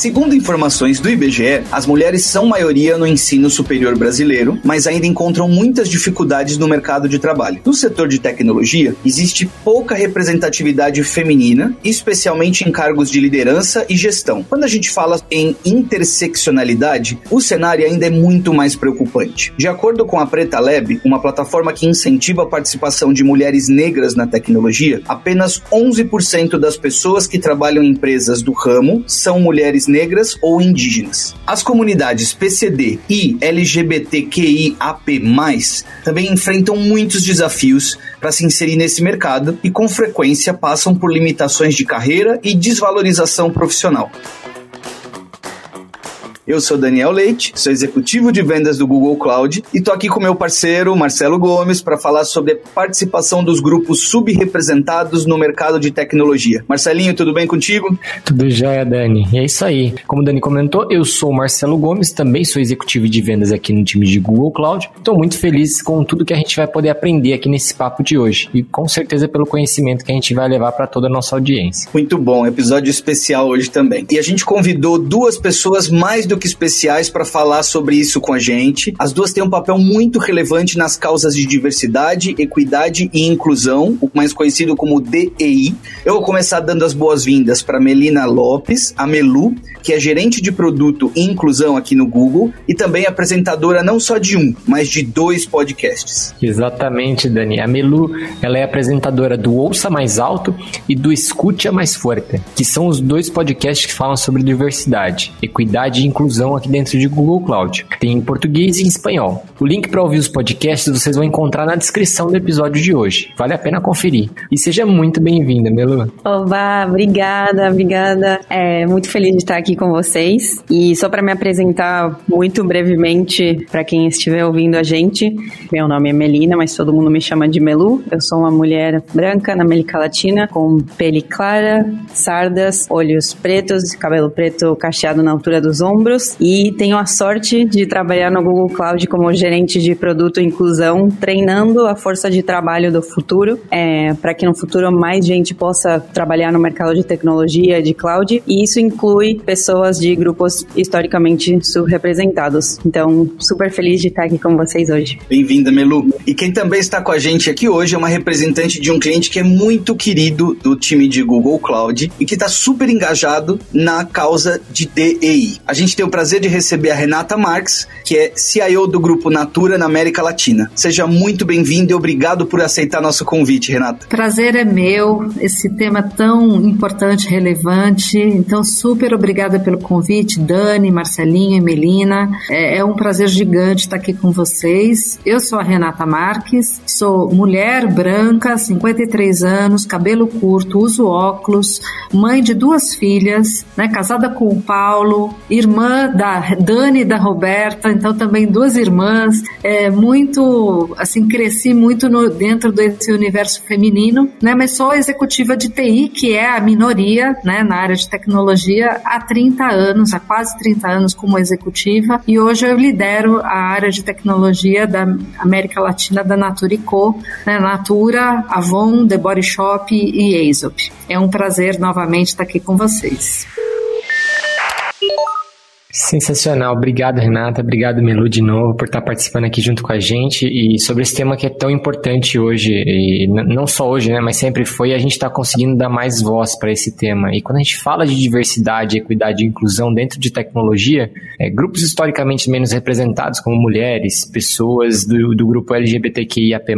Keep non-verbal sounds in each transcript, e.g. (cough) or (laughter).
Segundo informações do IBGE, as mulheres são maioria no ensino superior brasileiro, mas ainda encontram muitas dificuldades no mercado de trabalho. No setor de tecnologia, existe pouca representatividade feminina, especialmente em cargos de liderança e gestão. Quando a gente fala em interseccionalidade, o cenário ainda é muito mais preocupante. De acordo com a Preta Lab, uma plataforma que incentiva a participação de mulheres negras na tecnologia, apenas 11% das pessoas que trabalham em empresas do ramo são mulheres negras ou indígenas. As comunidades PCD e LGBTQIAP+, também enfrentam muitos desafios para se inserir nesse mercado e com frequência passam por limitações de carreira e desvalorização profissional. Eu sou Daniel Leite, sou executivo de vendas do Google Cloud e tô aqui com meu parceiro Marcelo Gomes para falar sobre a participação dos grupos subrepresentados no mercado de tecnologia. Marcelinho, tudo bem contigo? Tudo jóia, Dani. E é isso aí. Como o Dani comentou, eu sou o Marcelo Gomes, também sou executivo de vendas aqui no time de Google Cloud. Estou muito feliz com tudo que a gente vai poder aprender aqui nesse papo de hoje e com certeza pelo conhecimento que a gente vai levar para toda a nossa audiência. Muito bom, episódio especial hoje também. E a gente convidou duas pessoas mais do que especiais para falar sobre isso com a gente. As duas têm um papel muito relevante nas causas de diversidade, equidade e inclusão, o mais conhecido como DEI. Eu vou começar dando as boas-vindas para Melina Lopes, a Melu, que é gerente de produto e inclusão aqui no Google e também apresentadora não só de um, mas de dois podcasts. Exatamente, Dani. A Melu, ela é apresentadora do Ouça Mais Alto e do Escute Mais Forte, que são os dois podcasts que falam sobre diversidade, equidade e inclusão inclusão aqui dentro de Google Cloud. Tem em português e em espanhol. O link para ouvir os podcasts vocês vão encontrar na descrição do episódio de hoje. Vale a pena conferir. E seja muito bem-vinda, Melu. Oba, obrigada, obrigada. É muito feliz de estar aqui com vocês. E só para me apresentar muito brevemente para quem estiver ouvindo a gente, meu nome é Melina, mas todo mundo me chama de Melu. Eu sou uma mulher branca na América Latina, com pele clara, sardas, olhos pretos, cabelo preto cacheado na altura dos ombros e tenho a sorte de trabalhar no Google Cloud como gerente de produto inclusão, treinando a força de trabalho do futuro, é, para que no futuro mais gente possa trabalhar no mercado de tecnologia, de cloud, e isso inclui pessoas de grupos historicamente subrepresentados. Então, super feliz de estar aqui com vocês hoje. Bem-vinda, Melu. E quem também está com a gente aqui hoje é uma representante de um cliente que é muito querido do time de Google Cloud e que está super engajado na causa de DEI. A gente tem o prazer de receber a Renata Marques, que é CIO do Grupo Natura na América Latina. Seja muito bem-vinda e obrigado por aceitar nosso convite, Renata. Prazer é meu, esse tema tão importante, relevante. Então, super obrigada pelo convite, Dani, Marcelinho e Melina. É, é um prazer gigante estar aqui com vocês. Eu sou a Renata Marques, sou mulher branca, 53 anos, cabelo curto, uso óculos, mãe de duas filhas, né, casada com o Paulo, irmã da Dani e da Roberta, então também duas irmãs, é, muito, assim, cresci muito no, dentro desse universo feminino, né, mas sou executiva de TI, que é a minoria, né, na área de tecnologia, 30 anos, há quase 30 anos como executiva, e hoje eu lidero a área de tecnologia da América Latina da Natura Co, né, Natura, Avon, The Body Shop e Aesop. É um prazer novamente estar aqui com vocês. Sensacional, obrigado Renata, obrigado Melu de novo por estar participando aqui junto com a gente e sobre esse tema que é tão importante hoje, e não só hoje, né, mas sempre foi, a gente está conseguindo dar mais voz para esse tema. E quando a gente fala de diversidade, equidade e inclusão dentro de tecnologia, é, grupos historicamente menos representados, como mulheres, pessoas do, do grupo LGBTQIAP+,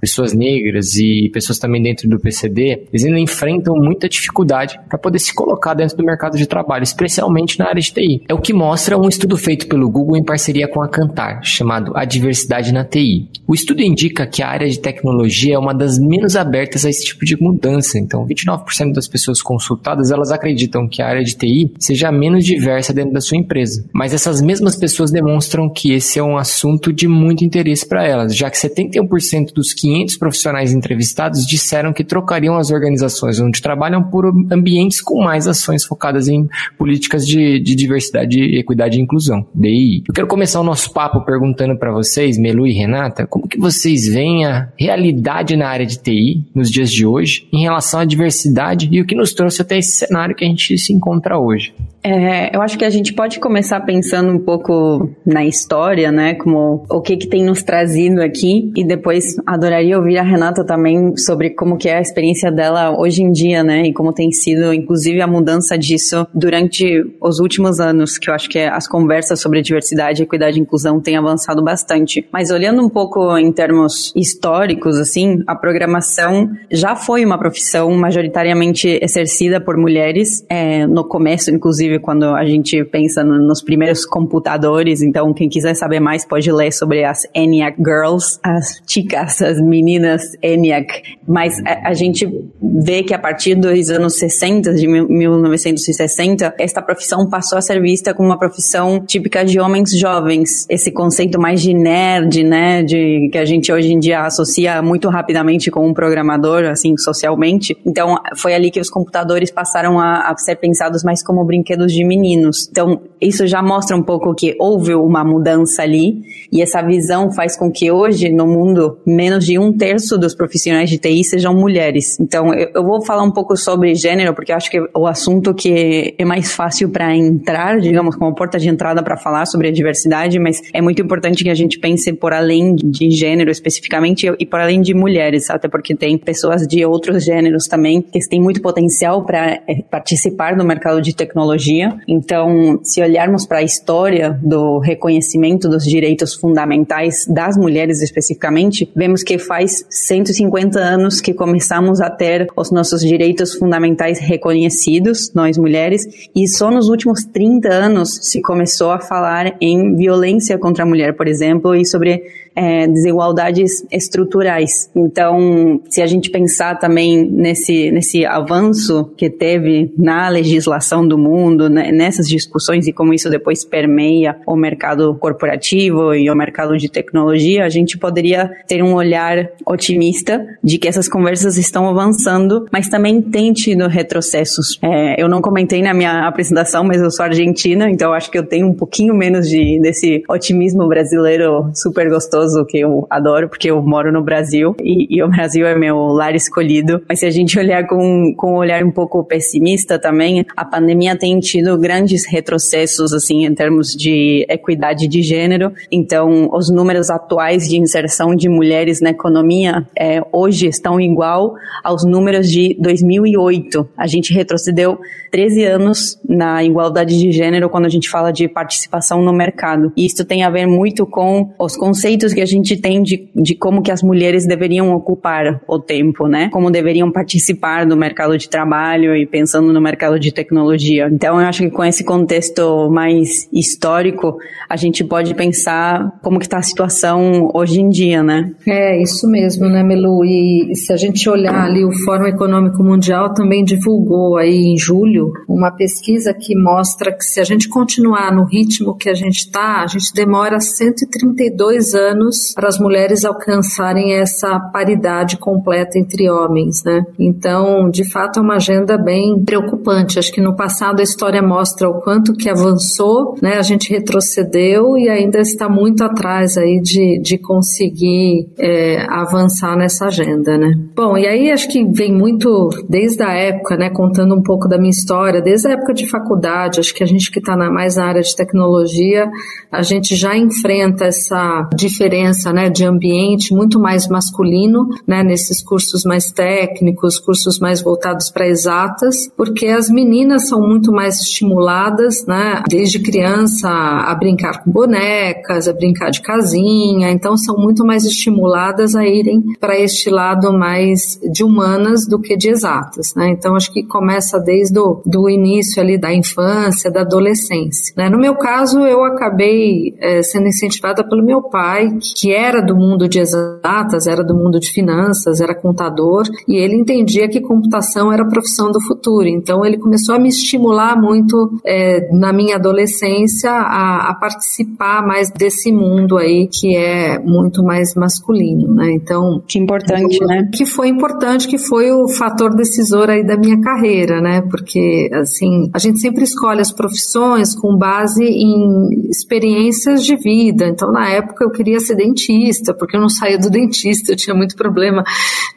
pessoas negras e pessoas também dentro do PCD, eles ainda enfrentam muita dificuldade para poder se colocar dentro do mercado de trabalho, especialmente na área de TI. É o que mostra um estudo feito pelo Google em parceria com a Cantar, chamado A Diversidade na TI. O estudo indica que a área de tecnologia é uma das menos abertas a esse tipo de mudança. Então, 29% das pessoas consultadas, elas acreditam que a área de TI seja menos diversa dentro da sua empresa. Mas essas mesmas pessoas demonstram que esse é um assunto de muito interesse para elas, já que 71% dos 500 profissionais entrevistados disseram que trocariam as organizações onde trabalham por ambientes com mais ações focadas em políticas de, de diversidade de Equidade e Inclusão, DI. Eu quero começar o nosso papo perguntando para vocês, Melu e Renata, como que vocês veem a realidade na área de TI nos dias de hoje em relação à diversidade e o que nos trouxe até esse cenário que a gente se encontra hoje. É, eu acho que a gente pode começar pensando um pouco na história, né? Como o que que tem nos trazido aqui e depois adoraria ouvir a Renata também sobre como que é a experiência dela hoje em dia, né? E como tem sido, inclusive, a mudança disso durante os últimos anos, que eu acho que as conversas sobre diversidade, equidade e inclusão têm avançado bastante. Mas olhando um pouco em termos históricos, assim, a programação já foi uma profissão majoritariamente exercida por mulheres, é, no começo, inclusive inclusive quando a gente pensa no, nos primeiros computadores. Então, quem quiser saber mais pode ler sobre as ENIAC Girls, as chicas, as meninas ENIAC. Mas a, a gente vê que a partir dos anos 60, de 1960, esta profissão passou a ser vista como uma profissão típica de homens jovens. Esse conceito mais de nerd, né, de que a gente hoje em dia associa muito rapidamente com um programador, assim, socialmente. Então, foi ali que os computadores passaram a, a ser pensados mais como brinquedos de meninos. Então, isso já mostra um pouco que houve uma mudança ali, e essa visão faz com que hoje, no mundo, menos de um terço dos profissionais de TI sejam mulheres. Então, eu, eu vou falar um pouco sobre gênero, porque eu acho que o assunto que é mais fácil para entrar, digamos, como porta de entrada para falar sobre a diversidade, mas é muito importante que a gente pense por além de gênero especificamente e por além de mulheres, até porque tem pessoas de outros gêneros também que têm muito potencial para eh, participar do mercado de tecnologia. Então, se olharmos para a história do reconhecimento dos direitos fundamentais das mulheres especificamente, vemos que faz 150 anos que começamos a ter os nossos direitos fundamentais reconhecidos, nós mulheres, e só nos últimos 30 anos se começou a falar em violência contra a mulher, por exemplo, e sobre é, desigualdades estruturais. Então, se a gente pensar também nesse, nesse avanço que teve na legislação do mundo, né, nessas discussões e como isso depois permeia o mercado corporativo e o mercado de tecnologia, a gente poderia ter um olhar otimista de que essas conversas estão avançando, mas também tem tido retrocessos. É, eu não comentei na minha apresentação, mas eu sou argentina, então acho que eu tenho um pouquinho menos de, desse otimismo brasileiro super gostoso gostoso, que eu adoro, porque eu moro no Brasil e, e, o Brasil é meu lar escolhido. Mas se a gente olhar com, com um olhar um pouco pessimista também, a pandemia tem tido grandes retrocessos, assim, em termos de equidade de gênero. Então, os números atuais de inserção de mulheres na economia é, hoje estão igual aos números de 2008. A gente retrocedeu 13 anos na igualdade de gênero quando a gente fala de participação no mercado. E isso tem a ver muito com os conceitos conceitos que a gente tem de, de como que as mulheres deveriam ocupar o tempo, né? Como deveriam participar do mercado de trabalho e pensando no mercado de tecnologia. Então, eu acho que com esse contexto mais histórico, a gente pode pensar como que está a situação hoje em dia, né? É, isso mesmo, né, Melu? E se a gente olhar ali, o Fórum Econômico Mundial também divulgou aí em julho uma pesquisa que mostra que se a gente continuar no ritmo que a gente está, a gente demora 132 anos anos para as mulheres alcançarem essa paridade completa entre homens, né? Então, de fato, é uma agenda bem preocupante. Acho que no passado a história mostra o quanto que avançou, né? A gente retrocedeu e ainda está muito atrás aí de, de conseguir é, avançar nessa agenda, né? Bom, e aí acho que vem muito desde a época, né? Contando um pouco da minha história, desde a época de faculdade, acho que a gente que está mais na área de tecnologia, a gente já enfrenta essa diferença diferença né, de ambiente muito mais masculino né, nesses cursos mais técnicos, cursos mais voltados para exatas, porque as meninas são muito mais estimuladas né, desde criança a brincar com bonecas, a brincar de casinha, então são muito mais estimuladas a irem para este lado mais de humanas do que de exatas. Né? Então acho que começa desde o do início ali da infância, da adolescência. Né? No meu caso, eu acabei é, sendo incentivada pelo meu pai, que era do mundo de exatas, era do mundo de finanças, era contador, e ele entendia que computação era a profissão do futuro. Então ele começou a me estimular muito é, na minha adolescência a, a, participar mais desse mundo aí que é muito mais masculino, né? Então que importante, né? Que foi importante, que foi o fator decisor aí da minha carreira, né? Porque assim a gente sempre escolhe as profissões com base em experiências de vida. Então na época eu queria ser ser dentista, porque eu não saía do dentista, eu tinha muito problema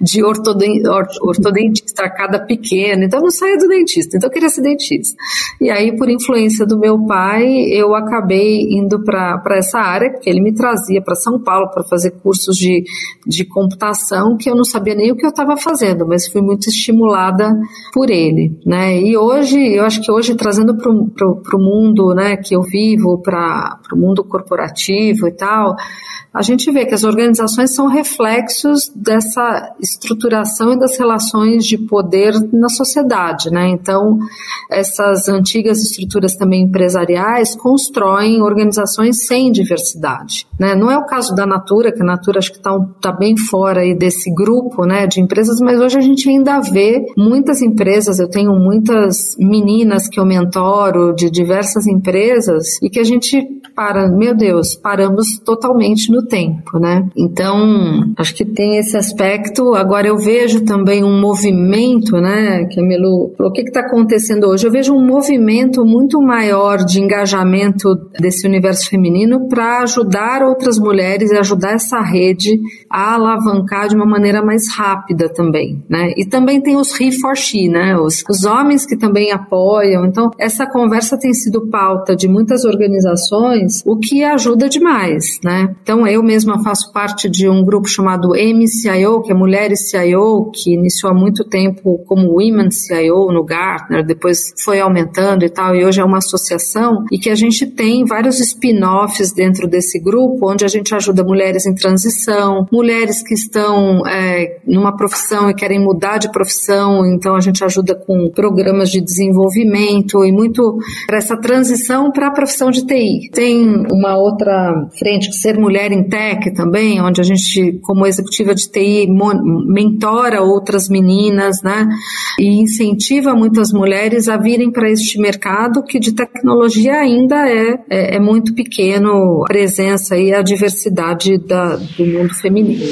de ortoden, ortodentista, arcada pequena, então eu não saía do dentista, então eu queria ser dentista. E aí, por influência do meu pai, eu acabei indo para essa área, porque ele me trazia para São Paulo para fazer cursos de, de computação, que eu não sabia nem o que eu estava fazendo, mas fui muito estimulada por ele, né? E hoje, eu acho que hoje, trazendo para o mundo né, que eu vivo, para o mundo corporativo e tal, a gente vê que as organizações são reflexos dessa estruturação e das relações de poder na sociedade, né? Então, essas antigas estruturas também empresariais constroem organizações sem diversidade, né? Não é o caso da Natura, que a Natura acho que está tá bem fora aí desse grupo, né, de empresas, mas hoje a gente ainda vê muitas empresas, eu tenho muitas meninas que eu mentoro de diversas empresas e que a gente para, meu Deus, paramos totalmente no tempo, né? Então, acho que tem esse aspecto. Agora eu vejo também um movimento, né, que a Melu falou, o que está acontecendo hoje? Eu vejo um movimento muito maior de engajamento desse universo feminino para ajudar outras mulheres e ajudar essa rede a alavancar de uma maneira mais rápida também, né? E também tem os he for she, né? Os, os homens que também apoiam. Então, essa conversa tem sido pauta de muitas organizações, o que ajuda demais, né? Então, eu mesma faço parte de um grupo chamado MCIO, que é Mulheres CIO, que iniciou há muito tempo como Women CIO no Gartner, depois foi aumentando e tal, e hoje é uma associação, e que a gente tem vários spin-offs dentro desse grupo, onde a gente ajuda mulheres em transição, mulheres que estão é, numa profissão e querem mudar de profissão, então a gente ajuda com programas de desenvolvimento e muito para essa transição para a profissão de TI. Tem uma outra frente, Ser Mulher em Tech também, onde a gente, como executiva de TI, mentora outras meninas, né? E incentiva muitas mulheres a virem para este mercado que de tecnologia ainda é, é, é muito pequeno a presença e a diversidade da, do mundo feminino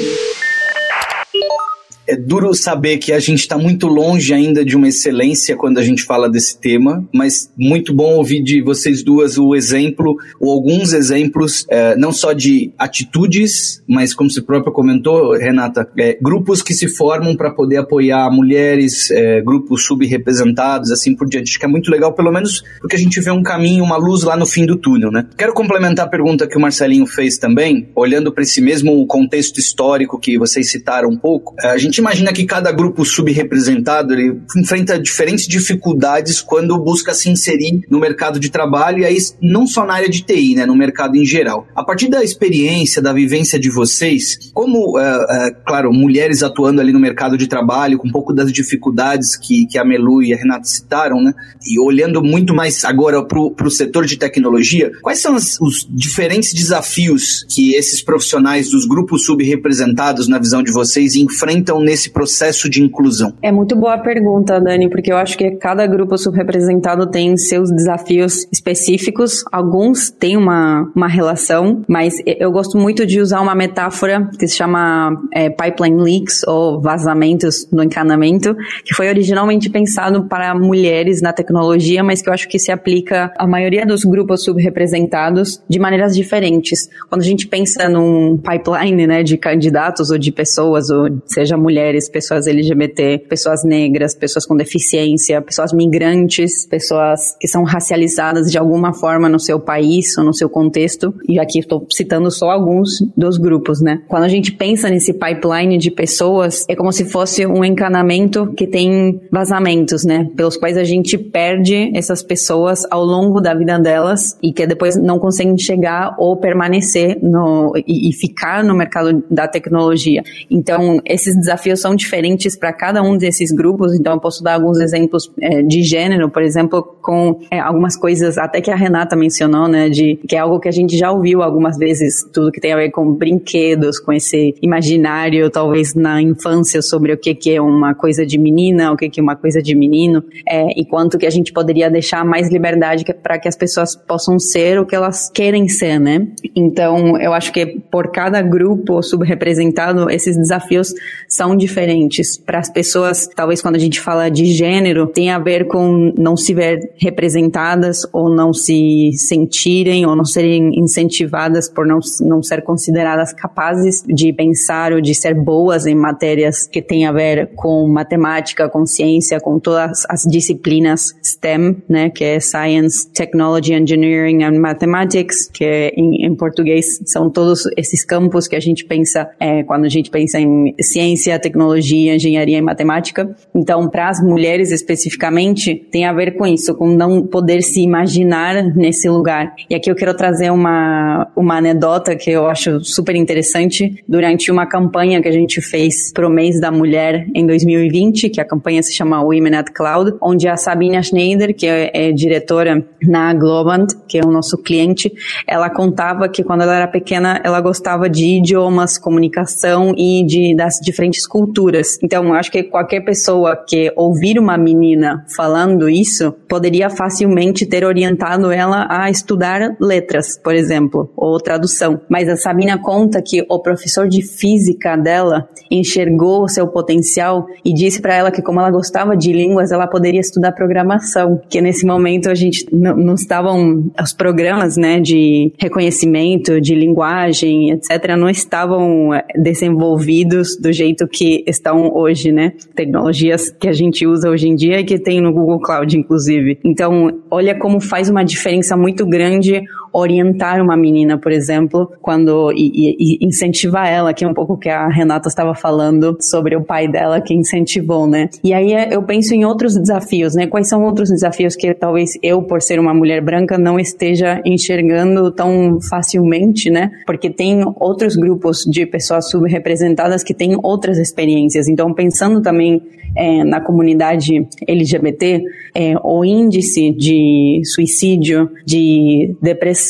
é duro saber que a gente está muito longe ainda de uma excelência quando a gente fala desse tema, mas muito bom ouvir de vocês duas o exemplo, ou alguns exemplos, é, não só de atitudes, mas como você própria comentou, Renata, é, grupos que se formam para poder apoiar mulheres, é, grupos subrepresentados, assim por diante. Acho que é muito legal, pelo menos porque a gente vê um caminho, uma luz lá no fim do túnel, né? Quero complementar a pergunta que o Marcelinho fez também, olhando para esse mesmo contexto histórico que vocês citaram um pouco. A gente imagina que cada grupo subrepresentado enfrenta diferentes dificuldades quando busca se inserir no mercado de trabalho e aí não só na área de TI, né, no mercado em geral. A partir da experiência, da vivência de vocês, como, é, é, claro, mulheres atuando ali no mercado de trabalho, com um pouco das dificuldades que, que a Melu e a Renata citaram, né, e olhando muito mais agora para o setor de tecnologia, quais são as, os diferentes desafios que esses profissionais dos grupos subrepresentados, na visão de vocês, enfrentam nesse processo de inclusão? É muito boa a pergunta, Dani, porque eu acho que cada grupo subrepresentado tem seus desafios específicos. Alguns têm uma, uma relação, mas eu gosto muito de usar uma metáfora que se chama é, pipeline leaks ou vazamentos no encanamento, que foi originalmente pensado para mulheres na tecnologia, mas que eu acho que se aplica à maioria dos grupos subrepresentados de maneiras diferentes. Quando a gente pensa num pipeline né, de candidatos ou de pessoas, ou seja mulher mulheres, pessoas LGBT, pessoas negras, pessoas com deficiência, pessoas migrantes, pessoas que são racializadas de alguma forma no seu país ou no seu contexto. E aqui estou citando só alguns dos grupos, né? Quando a gente pensa nesse pipeline de pessoas, é como se fosse um encanamento que tem vazamentos, né? Pelos quais a gente perde essas pessoas ao longo da vida delas e que depois não conseguem chegar ou permanecer no, e, e ficar no mercado da tecnologia. Então, esses desafios desafios são diferentes para cada um desses grupos, então eu posso dar alguns exemplos é, de gênero, por exemplo, com é, algumas coisas, até que a Renata mencionou, né, de que é algo que a gente já ouviu algumas vezes, tudo que tem a ver com brinquedos, com esse imaginário, talvez na infância, sobre o que, que é uma coisa de menina, o que, que é uma coisa de menino, é, e quanto que a gente poderia deixar mais liberdade para que as pessoas possam ser o que elas querem ser, né? Então, eu acho que por cada grupo subrepresentado, esses desafios são diferentes. Para as pessoas, talvez quando a gente fala de gênero, tem a ver com não se ver representadas ou não se sentirem ou não serem incentivadas por não, não ser consideradas capazes de pensar ou de ser boas em matérias que têm a ver com matemática, com ciência, com todas as disciplinas STEM, né, que é Science, Technology, Engineering and Mathematics, que em, em português são todos esses campos que a gente pensa é, quando a gente pensa em ciência, tecnologia, engenharia e matemática. Então, para as mulheres especificamente, tem a ver com isso, com não poder se imaginar nesse lugar. E aqui eu quero trazer uma, uma anedota que eu acho super interessante. Durante uma campanha que a gente fez pro mês da mulher em 2020, que a campanha se chama Women at Cloud, onde a Sabina Schneider, que é, é diretora na Globant, que é o nosso cliente, ela contava que quando ela era pequena, ela gostava de idiomas, comunicação e de, das diferentes culturas. Então, acho que qualquer pessoa que ouvir uma menina falando isso, poderia facilmente ter orientado ela a estudar letras, por exemplo, ou tradução. Mas a Sabina conta que o professor de física dela enxergou seu potencial e disse para ela que como ela gostava de línguas, ela poderia estudar programação, que nesse momento a gente não estavam os programas, né, de reconhecimento de linguagem, etc, não estavam eh, desenvolvidos do jeito que estão hoje, né? Tecnologias que a gente usa hoje em dia e que tem no Google Cloud, inclusive. Então, olha como faz uma diferença muito grande orientar uma menina, por exemplo, quando e, e, incentivar ela, que é um pouco que a Renata estava falando sobre o pai dela que incentivou, né? E aí é, eu penso em outros desafios, né? Quais são outros desafios que talvez eu, por ser uma mulher branca, não esteja enxergando tão facilmente, né? Porque tem outros grupos de pessoas subrepresentadas que têm outras experiências. Então, pensando também é, na comunidade LGBT, é, o índice de suicídio, de depressão,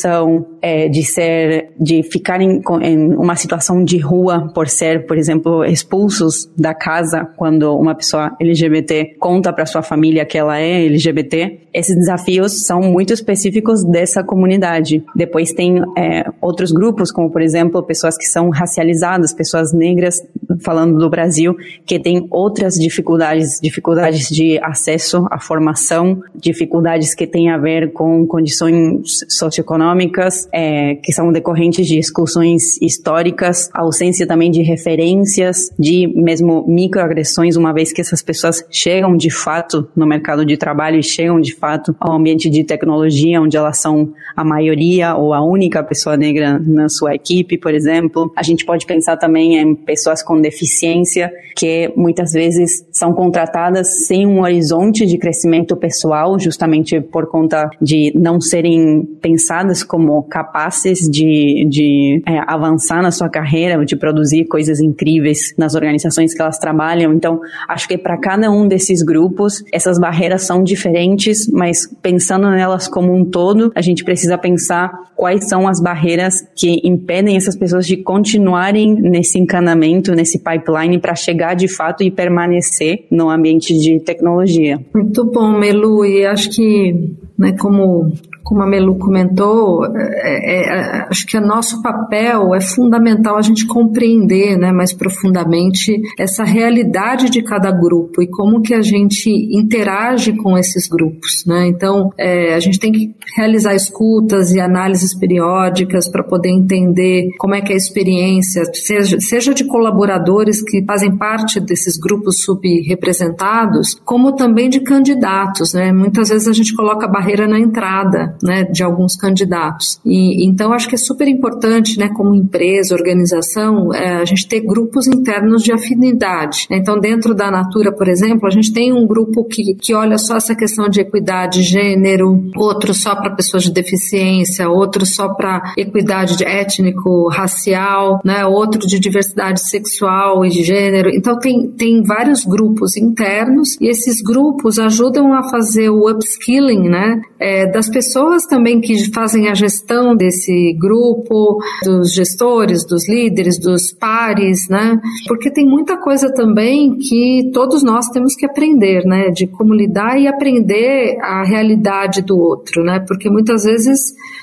é, de ser, de ficar em, em, uma situação de rua por ser, por exemplo, expulsos da casa quando uma pessoa LGBT conta para sua família que ela é LGBT. Esses desafios são muito específicos dessa comunidade. Depois tem é, outros grupos, como por exemplo pessoas que são racializadas, pessoas negras, falando do Brasil, que têm outras dificuldades, dificuldades de acesso à formação, dificuldades que têm a ver com condições socioeconômicas, é, que são decorrentes de exclusões históricas, ausência também de referências, de mesmo microagressões, uma vez que essas pessoas chegam de fato no mercado de trabalho e chegam de fato ao ambiente de tecnologia, onde elas são a maioria ou a única pessoa negra na sua equipe, por exemplo. A gente pode pensar também em pessoas com deficiência que muitas vezes são contratadas sem um horizonte de crescimento pessoal, justamente por conta de não serem pensadas como capazes de, de é, avançar na sua carreira, de produzir coisas incríveis nas organizações que elas trabalham. Então, acho que para cada um desses grupos, essas barreiras são diferentes, mas pensando nelas como um todo, a gente precisa pensar quais são as barreiras que impedem essas pessoas de continuarem nesse encanamento, nesse pipeline para chegar de fato e permanecer no ambiente de tecnologia. Muito bom, Melu, e acho que, né, como como a Melu comentou, é, é, acho que o nosso papel é fundamental a gente compreender né, mais profundamente essa realidade de cada grupo e como que a gente interage com esses grupos. Né? Então, é, a gente tem que realizar escutas e análises periódicas para poder entender como é que é a experiência, seja, seja de colaboradores que fazem parte desses grupos subrepresentados, como também de candidatos. Né? Muitas vezes a gente coloca barreira na entrada né, de alguns candidatos. E então acho que é super importante, né, como empresa, organização, é, a gente ter grupos internos de afinidade. Então dentro da Natura, por exemplo, a gente tem um grupo que, que olha só essa questão de equidade, gênero, outro só para pessoas de deficiência, outro só para equidade de étnico, racial, né, outro de diversidade sexual e de gênero. Então tem, tem vários grupos internos e esses grupos ajudam a fazer o upskilling, né, é, das pessoas pessoas também que fazem a gestão desse grupo, dos gestores, dos líderes, dos pares, né? Porque tem muita coisa também que todos nós temos que aprender, né? De como lidar e aprender a realidade do outro, né? Porque muitas vezes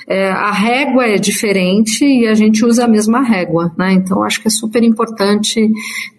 é, a régua é diferente e a gente usa a mesma régua, né? Então acho que é super importante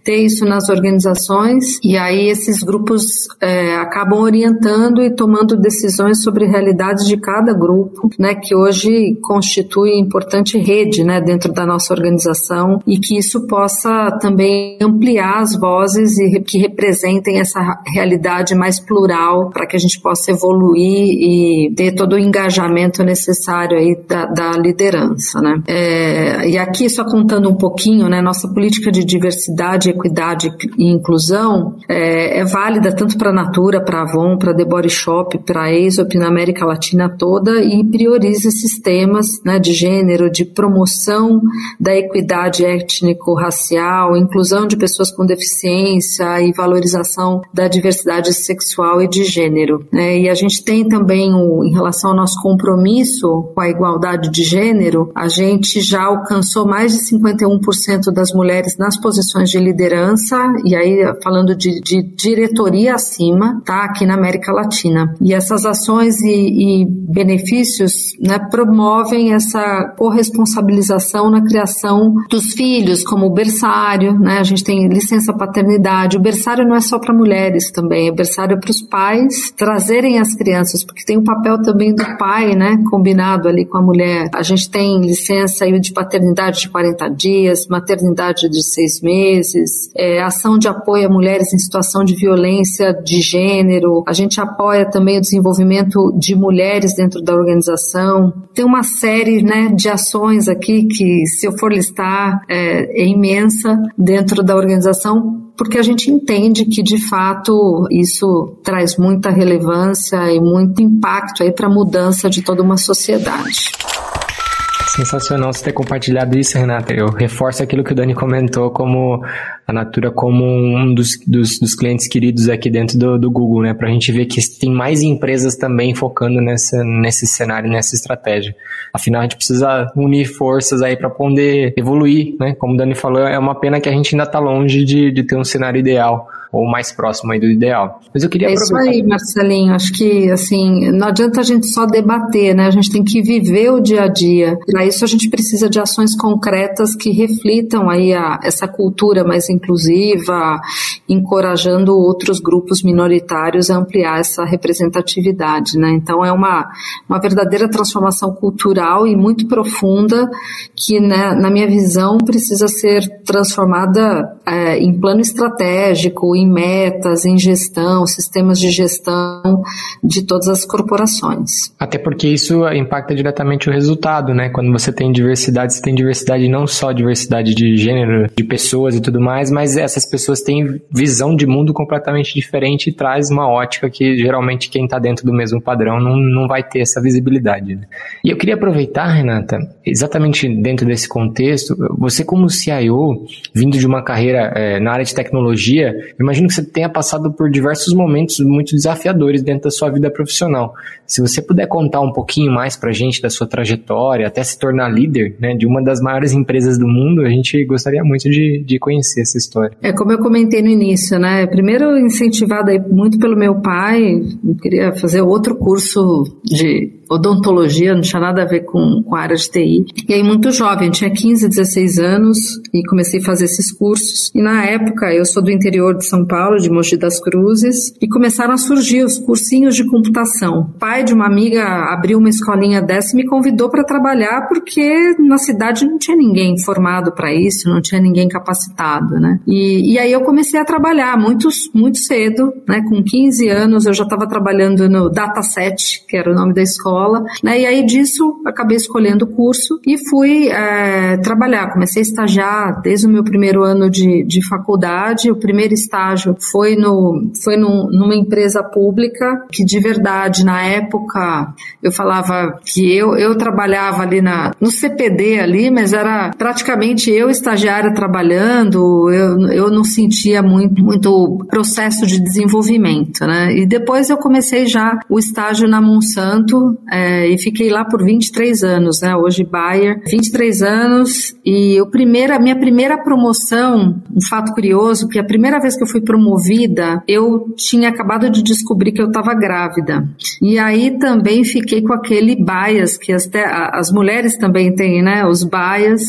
ter isso nas organizações e aí esses grupos é, acabam orientando e tomando decisões sobre realidades de cada grupo, né, que hoje constitui importante rede, né, dentro da nossa organização e que isso possa também ampliar as vozes e que representem essa realidade mais plural para que a gente possa evoluir e ter todo o engajamento necessário aí da, da liderança, né. É, e aqui só contando um pouquinho, né, nossa política de diversidade, equidade e inclusão é, é válida tanto para a Natura, para a Avon, para a The Body Shop, para a Aesop na América Latina toda e prioriza esses temas né, de gênero, de promoção da equidade étnico-racial, inclusão de pessoas com deficiência e valorização da diversidade sexual e de gênero. Né? E a gente tem também, o, em relação ao nosso compromisso com a igualdade de gênero, a gente já alcançou mais de 51% das mulheres nas posições de liderança, e aí falando de, de diretoria acima, tá? Aqui na América Latina. E essas ações e, e benefícios né, promovem essa corresponsabilização na criação dos filhos, como o berçário, né? A gente tem licença paternidade. O berçário não é só para mulheres também, o berçário é para os pais trazerem as crianças, porque tem o papel também do pai, né? Combinado ali com a mulher. A gente tem licença de paternidade de 40 dias, maternidade de seis meses, é, ação de apoio a mulheres em situação de violência de gênero. A gente apoia também o desenvolvimento de mulheres dentro da organização. Tem uma série né, de ações aqui que, se eu for listar, é, é imensa dentro da organização, porque a gente entende que de fato isso traz muita relevância e muito impacto aí para a mudança de toda uma sociedade. Sensacional você ter compartilhado isso, Renata. Eu reforço aquilo que o Dani comentou como a Natura como um dos, dos, dos clientes queridos aqui dentro do, do Google, né? Para a gente ver que tem mais empresas também focando nessa, nesse cenário, nessa estratégia. Afinal, a gente precisa unir forças aí para poder evoluir, né? Como o Dani falou, é uma pena que a gente ainda está longe de, de ter um cenário ideal ou mais próximo aí do ideal. Mas eu queria É isso aí, Marcelinho. Acho que assim, não adianta a gente só debater, né? A gente tem que viver o dia a dia. Para isso a gente precisa de ações concretas que reflitam aí a, essa cultura mais inclusiva, encorajando outros grupos minoritários a ampliar essa representatividade, né? Então é uma, uma verdadeira transformação cultural e muito profunda que, né, na minha visão, precisa ser transformada é, em plano estratégico, em metas, em gestão, sistemas de gestão de todas as corporações. Até porque isso impacta diretamente o resultado, né? Quando você tem diversidade, você tem diversidade não só diversidade de gênero, de pessoas e tudo mais, mas essas pessoas têm visão de mundo completamente diferente e traz uma ótica que geralmente quem está dentro do mesmo padrão não, não vai ter essa visibilidade. Né? E eu queria aproveitar, Renata, exatamente dentro desse contexto, você como CIO, vindo de uma carreira é, na área de tecnologia, imagino que você tenha passado por diversos momentos muito desafiadores dentro da sua vida profissional. Se você puder contar um pouquinho mais para a gente da sua trajetória, até se tornar líder né, de uma das maiores empresas do mundo, a gente gostaria muito de, de conhecer essa história. É como eu comentei no início, né? Primeiro incentivada muito pelo meu pai, eu queria fazer outro curso de odontologia, não tinha nada a ver com, com a área de TI. E aí, muito jovem, tinha 15, 16 anos e comecei a fazer esses cursos. E na época, eu sou do interior de São Paulo, de Mogi das Cruzes, e começaram a surgir os cursinhos de computação. O pai de uma amiga abriu uma escolinha dessa e me convidou para trabalhar porque na cidade não tinha ninguém formado para isso, não tinha ninguém capacitado, né? E, e aí eu comecei a trabalhar muito, muito cedo, né? Com 15 anos eu já estava trabalhando no Dataset, que era o nome da escola, escola, né? E aí disso acabei escolhendo o curso e fui é, trabalhar. Comecei a estagiar desde o meu primeiro ano de, de faculdade. O primeiro estágio foi no foi num, numa empresa pública que de verdade na época eu falava que eu, eu trabalhava ali na no CPD ali, mas era praticamente eu estagiária trabalhando. Eu, eu não sentia muito muito processo de desenvolvimento, né? E depois eu comecei já o estágio na Monsanto é, e fiquei lá por 23 anos, né? Hoje Bayer, 23 anos e o primeira, minha primeira promoção, um fato curioso, que a primeira vez que eu fui promovida, eu tinha acabado de descobrir que eu estava grávida. E aí também fiquei com aquele bias que as, as mulheres também têm, né? Os bias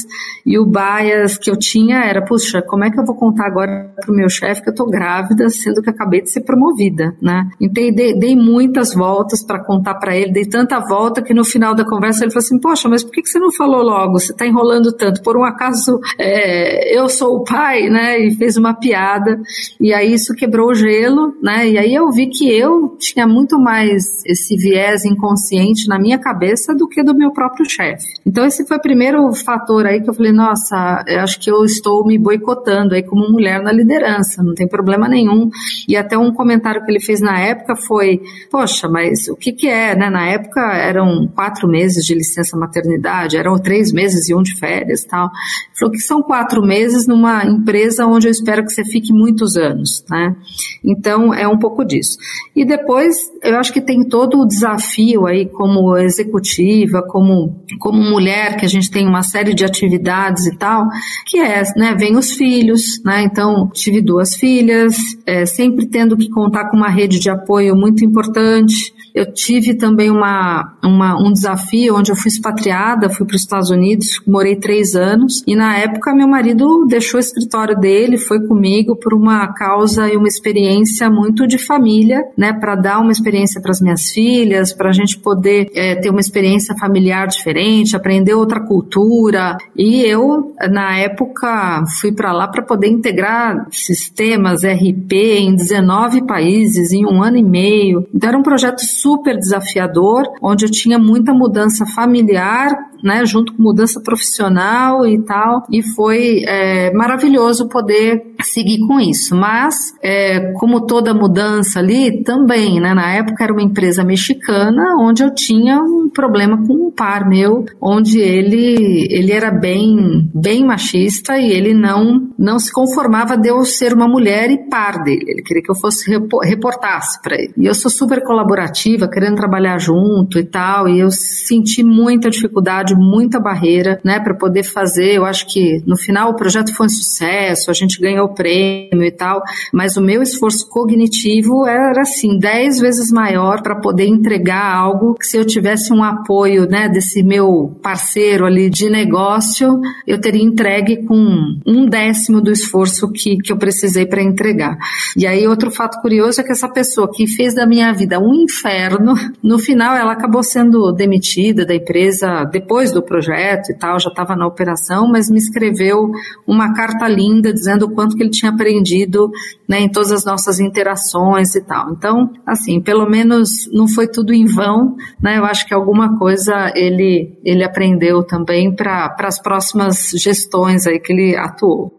e o bias que eu tinha era, puxa, como é que eu vou contar agora pro meu chefe que eu tô grávida, sendo que acabei de ser promovida, né? Então dei, dei muitas voltas para contar para ele, dei tanta volta que no final da conversa ele falou assim, poxa, mas por que, você não falou logo? Você tá enrolando tanto. Por um acaso é, eu sou o pai, né? E fez uma piada e aí isso quebrou o gelo, né? E aí eu vi que eu tinha muito mais esse viés inconsciente na minha cabeça do que do meu próprio chefe. Então esse foi o primeiro fator aí que eu falei, nossa, eu acho que eu estou me boicotando aí como mulher na liderança, não tem problema nenhum. E até um comentário que ele fez na época foi, poxa, mas o que que é, né? Na época eram quatro meses de licença maternidade, eram três meses e um de férias tal. Falou que são quatro meses numa empresa onde eu espero que você fique muitos anos, né? Então é um pouco disso. E depois eu acho que tem todo o desafio aí como executiva, como, como mulher, que a gente tem uma série de atividades e tal, que é, né, vem os filhos, né, então tive duas filhas, é, sempre tendo que contar com uma rede de apoio muito importante, eu tive também uma, uma, um desafio onde eu fui expatriada, fui para os Estados Unidos, morei três anos e na época meu marido deixou o escritório dele, foi comigo por uma causa e uma experiência muito de família, né, para dar uma experiência para as minhas filhas, para a gente poder é, ter uma experiência familiar diferente, aprender outra cultura. E eu na época fui para lá para poder integrar sistemas RP em 19 países em um ano e meio. Então era um projeto super desafiador, onde eu tinha muita mudança familiar, né, junto com mudança profissional e tal, e foi é, maravilhoso poder seguir com isso. Mas, é, como toda mudança ali, também, né, na época era uma empresa mexicana, onde eu tinha um problema com um par meu, onde ele, ele era bem, bem machista e ele não, não se conformava de eu ser uma mulher e par dele. Ele queria que eu fosse reportasse para ele. E eu sou super colaborativa, querendo trabalhar junto e tal, e eu senti muita dificuldade muita barreira, né, para poder fazer. Eu acho que no final o projeto foi um sucesso, a gente ganhou o prêmio e tal, mas o meu esforço cognitivo era assim, dez vezes maior para poder entregar algo que se eu tivesse um apoio, né, desse meu parceiro ali de negócio, eu teria entregue com um décimo do esforço que, que eu precisei para entregar. E aí outro fato curioso é que essa pessoa que fez da minha vida um inferno, no final ela acabou sendo demitida da empresa depois depois do projeto e tal, já estava na operação, mas me escreveu uma carta linda dizendo o quanto que ele tinha aprendido né, em todas as nossas interações e tal. Então, assim, pelo menos não foi tudo em vão, né? Eu acho que alguma coisa ele, ele aprendeu também para as próximas gestões aí que ele atuou.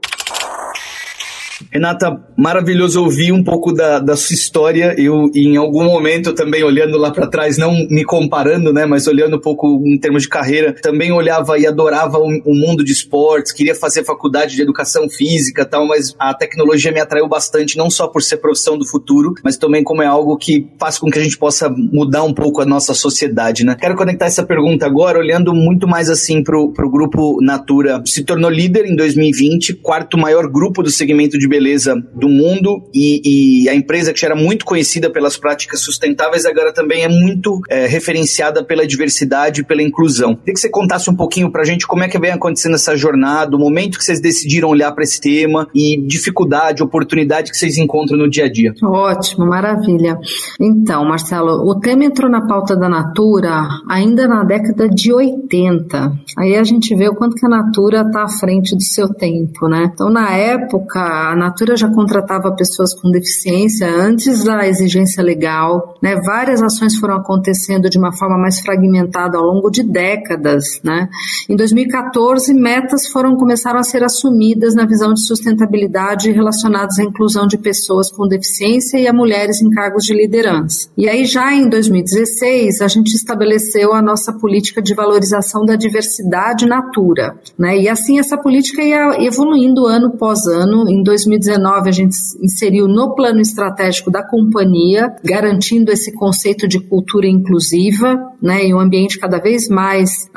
Renata, maravilhoso ouvir um pouco da, da sua história. Eu, em algum momento, também olhando lá para trás, não me comparando, né, mas olhando um pouco em termos de carreira, também olhava e adorava o, o mundo de esportes, queria fazer faculdade de educação física tal, mas a tecnologia me atraiu bastante, não só por ser profissão do futuro, mas também como é algo que faz com que a gente possa mudar um pouco a nossa sociedade, né? Quero conectar essa pergunta agora, olhando muito mais assim pro, pro grupo Natura. Se tornou líder em 2020, quarto maior grupo do segmento de beleza beleza do mundo e, e, a empresa que já era muito conhecida pelas práticas sustentáveis agora também é muito é, referenciada pela diversidade e pela inclusão. Queria que você contasse um pouquinho pra gente como é que vem acontecendo essa jornada, o momento que vocês decidiram olhar para esse tema e dificuldade, oportunidade que vocês encontram no dia a dia. Ótimo, maravilha. Então, Marcelo, o tema entrou na pauta da Natura ainda na década de 80. Aí a gente vê o quanto que a Natura está à frente do seu tempo, né? Então, na época, a Natura já contratava pessoas com deficiência antes da exigência legal, né? Várias ações foram acontecendo de uma forma mais fragmentada ao longo de décadas, né? Em 2014, metas foram começaram a ser assumidas na visão de sustentabilidade relacionadas à inclusão de pessoas com deficiência e a mulheres em cargos de liderança. E aí já em 2016, a gente estabeleceu a nossa política de valorização da diversidade Natura, né? E assim essa política ia evoluindo ano após ano. Em 2016 2019 a gente inseriu no plano estratégico da companhia, garantindo esse conceito de cultura inclusiva, né, e um ambiente cada vez mais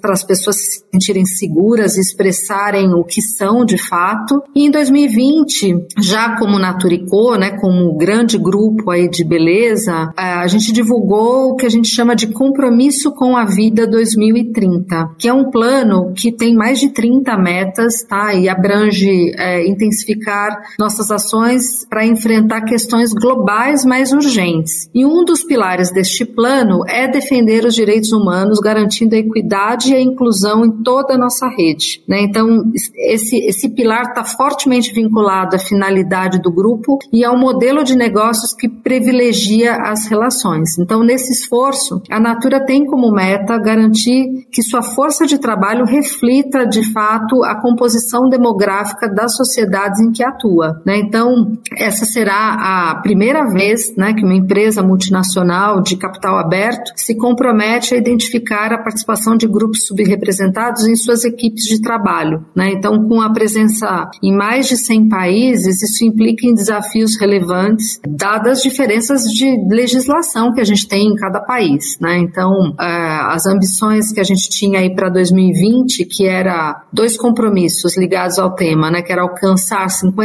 para as pessoas se sentirem seguras e expressarem o que são de fato. E em 2020, já como Naturicô, né, como grande grupo aí de beleza, a gente divulgou o que a gente chama de Compromisso com a Vida 2030, que é um plano que tem mais de 30 metas, tá, e abrange é, intensificar nossas ações para enfrentar questões globais mais urgentes. E um dos pilares deste plano é defender os direitos humanos, garantindo a equidade e a inclusão em toda a nossa rede. Né? Então, esse, esse pilar está fortemente vinculado à finalidade do grupo e ao modelo de negócios que privilegia as relações. Então, nesse esforço, a Natura tem como meta garantir que sua força de trabalho reflita, de fato, a composição demográfica das sociedades em que atua. Né? Então, essa será a primeira vez né, que uma empresa multinacional de capital aberto se compromete a identificar a participação de grupos subrepresentados em suas equipes de trabalho. Né? Então, com a presença em mais de 100 países, isso implica em desafios relevantes, dadas as diferenças de legislação que a gente tem em cada país. Né? Então, é, as ambições que a gente tinha aí para 2020, que era dois compromissos ligados ao tema, né? que era alcançar 50%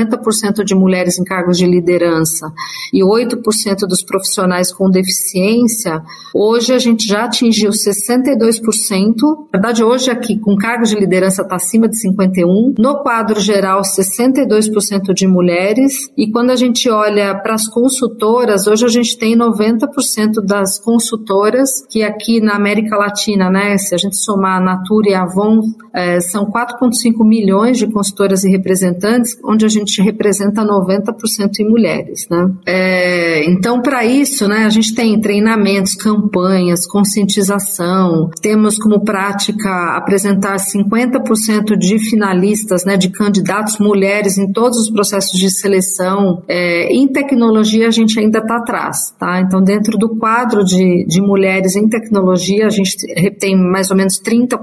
de mulheres em cargos de liderança e 8% dos profissionais com deficiência, hoje a gente já atingiu 62%. Na verdade, hoje aqui, com cargos de liderança está acima de 51%. No quadro geral, 62% de mulheres. E quando a gente olha para as consultoras, hoje a gente tem 90% das consultoras, que aqui na América Latina, né, se a gente somar a Natura e a Avon, é, são 4,5 milhões de consultoras e representantes, onde a gente representa 90% em mulheres. Né? É, então, para isso, né, a gente tem treinamentos, campanhas, conscientização, temos como prática apresentar 50% de finalistas, né, de candidatos mulheres em todos os processos de seleção. É, em tecnologia, a gente ainda está atrás. Tá? Então, dentro do quadro de, de mulheres em tecnologia, a gente tem mais ou menos 30%,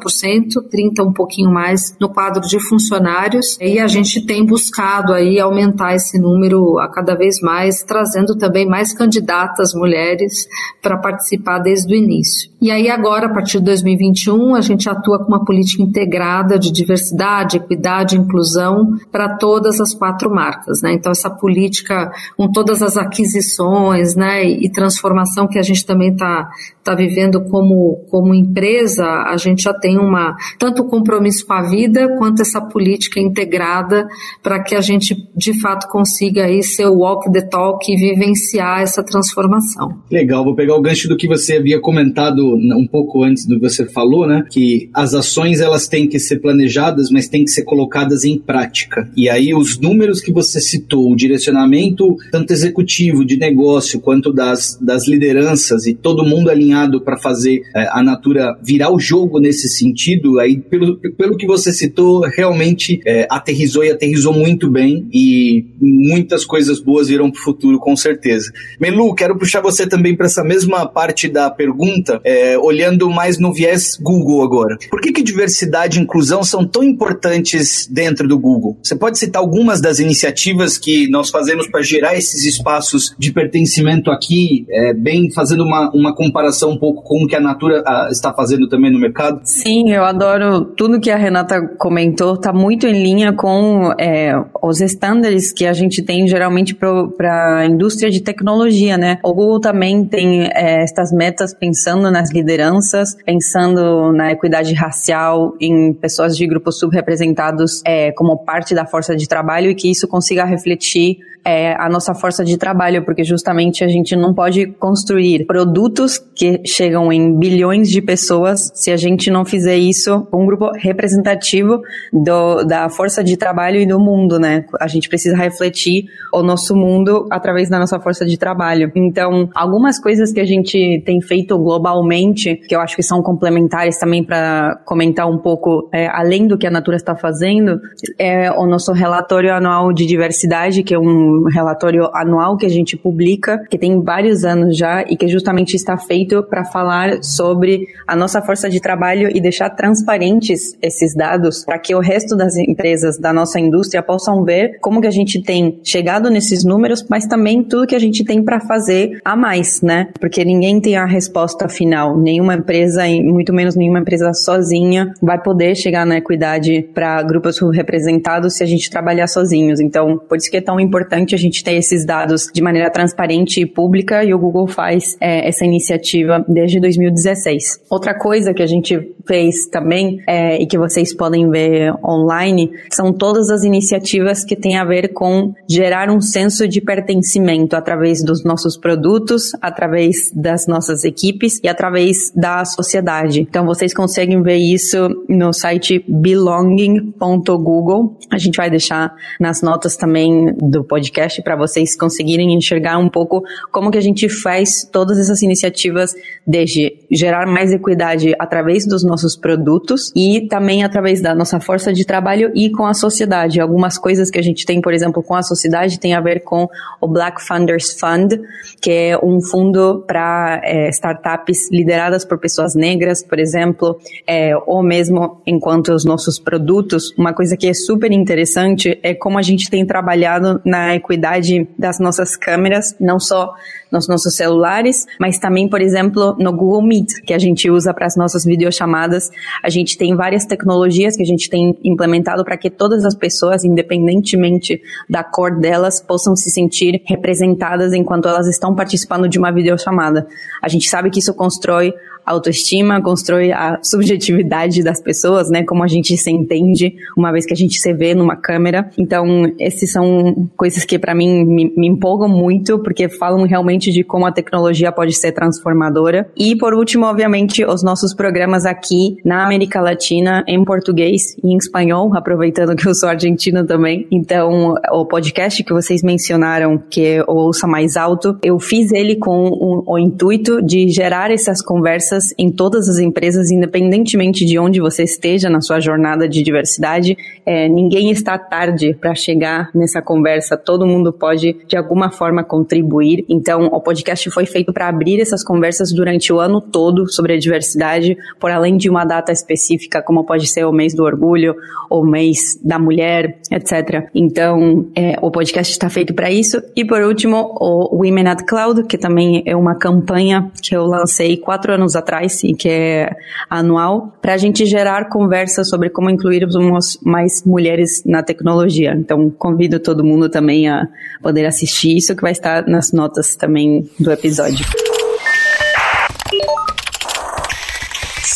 30% um pouquinho mais no quadro de funcionários, e a gente tem buscado aí aumentar esse número a cada vez mais, trazendo também mais candidatas mulheres para participar desde o início. E aí agora, a partir de 2021, a gente atua com uma política integrada de diversidade, equidade e inclusão para todas as quatro marcas, né? Então essa política com todas as aquisições, né, e transformação que a gente também está tá vivendo como como empresa, a gente já tem uma tanto compromisso com a vida quanto essa política integrada para que a gente de fato consiga aí ser o walk the talk e vivenciar essa transformação. Legal, vou pegar o gancho do que você havia comentado um pouco antes do que você falou, né? Que as ações elas têm que ser planejadas, mas têm que ser colocadas em prática. E aí os números que você citou, o direcionamento tanto executivo de negócio quanto das, das lideranças e todo mundo alinhado para fazer é, a Natura virar o jogo nesse sentido, aí pelo, pelo que você citou, realmente é, aterrizou e aterrizou muito bem e muitas coisas boas virão para o futuro, com certeza. Melu, quero puxar você também para essa mesma parte da pergunta, é, olhando mais no viés Google agora. Por que, que diversidade e inclusão são tão importantes dentro do Google? Você pode citar algumas das iniciativas que nós fazemos para gerar esses espaços de pertencimento aqui, é, bem fazendo uma, uma comparação um pouco com o que a Natura a, está fazendo também no mercado? Sim, eu adoro tudo que a Renata comentou, está muito em linha com é, os estándares que a gente tem geralmente para a indústria de tecnologia, né? O Google também tem é, estas metas pensando nas lideranças, pensando na equidade racial em pessoas de grupos subrepresentados é, como parte da força de trabalho e que isso consiga refletir é, a nossa força de trabalho, porque justamente a gente não pode construir produtos que chegam em bilhões de pessoas se a gente não fizer isso com um grupo representativo do, da força de trabalho e do mundo, né? A gente precisa refletir o nosso mundo através da nossa força de trabalho. Então, algumas coisas que a gente tem feito globalmente, que eu acho que são complementares também para comentar um pouco, é, além do que a Natura está fazendo, é o nosso relatório anual de diversidade, que é um um relatório anual que a gente publica, que tem vários anos já e que justamente está feito para falar sobre a nossa força de trabalho e deixar transparentes esses dados para que o resto das empresas da nossa indústria possam ver como que a gente tem chegado nesses números, mas também tudo que a gente tem para fazer a mais, né? Porque ninguém tem a resposta final, nenhuma empresa, muito menos nenhuma empresa sozinha vai poder chegar na equidade para grupos representados se a gente trabalhar sozinhos. Então, por isso que é tão importante a gente ter esses dados de maneira transparente e pública e o Google faz é, essa iniciativa desde 2016. Outra coisa que a gente fez também é, e que vocês podem ver online são todas as iniciativas que têm a ver com gerar um senso de pertencimento através dos nossos produtos, através das nossas equipes e através da sociedade. Então vocês conseguem ver isso no site belonging.google. A gente vai deixar nas notas também do podcast para vocês conseguirem enxergar um pouco como que a gente faz todas essas iniciativas desde gerar mais equidade através dos nossos produtos e também através da nossa força de trabalho e com a sociedade. Algumas coisas que a gente tem, por exemplo, com a sociedade tem a ver com o Black Funders Fund, que é um fundo para é, startups lideradas por pessoas negras, por exemplo, é, ou mesmo enquanto os nossos produtos. Uma coisa que é super interessante é como a gente tem trabalhado na equidade das nossas câmeras, não só nos nossos celulares, mas também, por exemplo, no Google Meet, que a gente usa para as nossas videochamadas. A gente tem várias tecnologias que a gente tem implementado para que todas as pessoas, independentemente da cor delas, possam se sentir representadas enquanto elas estão participando de uma videochamada. A gente sabe que isso constrói autoestima, constrói a subjetividade das pessoas, né? Como a gente se entende uma vez que a gente se vê numa câmera. Então, esses são coisas que para mim me, me, empolgam muito, porque falam realmente de como a tecnologia pode ser transformadora. E por último, obviamente, os nossos programas aqui na América Latina em português e em espanhol, aproveitando que eu sou argentina também. Então, o podcast que vocês mencionaram, que é o Ouça Mais Alto, eu fiz ele com o, o intuito de gerar essas conversas conversas em todas as empresas, independentemente de onde você esteja na sua jornada de diversidade. É, ninguém está tarde para chegar nessa conversa, todo mundo pode de alguma forma contribuir. Então, o podcast foi feito para abrir essas conversas durante o ano todo sobre a diversidade, por além de uma data específica, como pode ser o mês do orgulho, o mês da mulher, etc. Então, é, o podcast está feito para isso. E por último, o Women at Cloud, que também é uma campanha que eu lancei quatro anos atrás e que é anual, para a gente gerar conversa sobre como incluirmos mais mulheres na tecnologia. Então, convido todo mundo também a poder assistir isso, que vai estar nas notas também do episódio.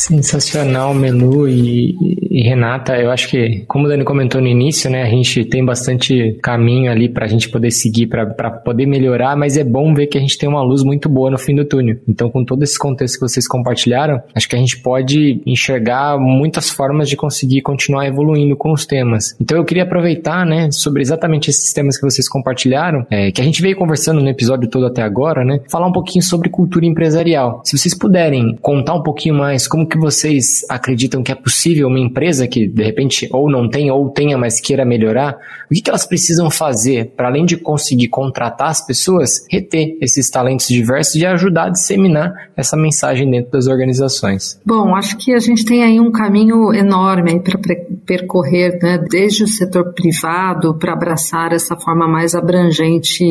Sensacional, Melu e, e, Renata. Eu acho que, como o Dani comentou no início, né, a gente tem bastante caminho ali para a gente poder seguir, para poder melhorar, mas é bom ver que a gente tem uma luz muito boa no fim do túnel. Então, com todo esse contexto que vocês compartilharam, acho que a gente pode enxergar muitas formas de conseguir continuar evoluindo com os temas. Então, eu queria aproveitar, né, sobre exatamente esses temas que vocês compartilharam, é, que a gente veio conversando no episódio todo até agora, né, falar um pouquinho sobre cultura empresarial. Se vocês puderem contar um pouquinho mais como que que vocês acreditam que é possível uma empresa que de repente ou não tem ou tenha, mas queira melhorar? O que, que elas precisam fazer para além de conseguir contratar as pessoas, reter esses talentos diversos e ajudar a disseminar essa mensagem dentro das organizações? Bom, acho que a gente tem aí um caminho enorme para percorrer, né, desde o setor privado para abraçar essa forma mais abrangente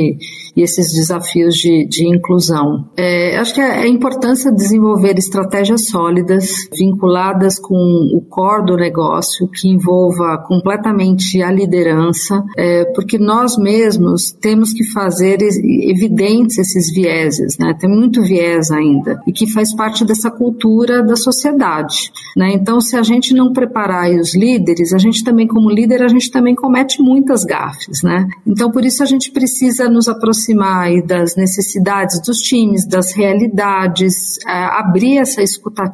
e esses desafios de, de inclusão. É, acho que é a importância de desenvolver estratégias sólidas vinculadas com o core do negócio, que envolva completamente a liderança, é, porque nós mesmos temos que fazer evidentes esses vieses, né? Tem muito viés ainda e que faz parte dessa cultura da sociedade, né? Então, se a gente não preparar os líderes, a gente também, como líder, a gente também comete muitas gafes, né? Então, por isso a gente precisa nos aproximar das necessidades dos times, das realidades, é, abrir essa escutativa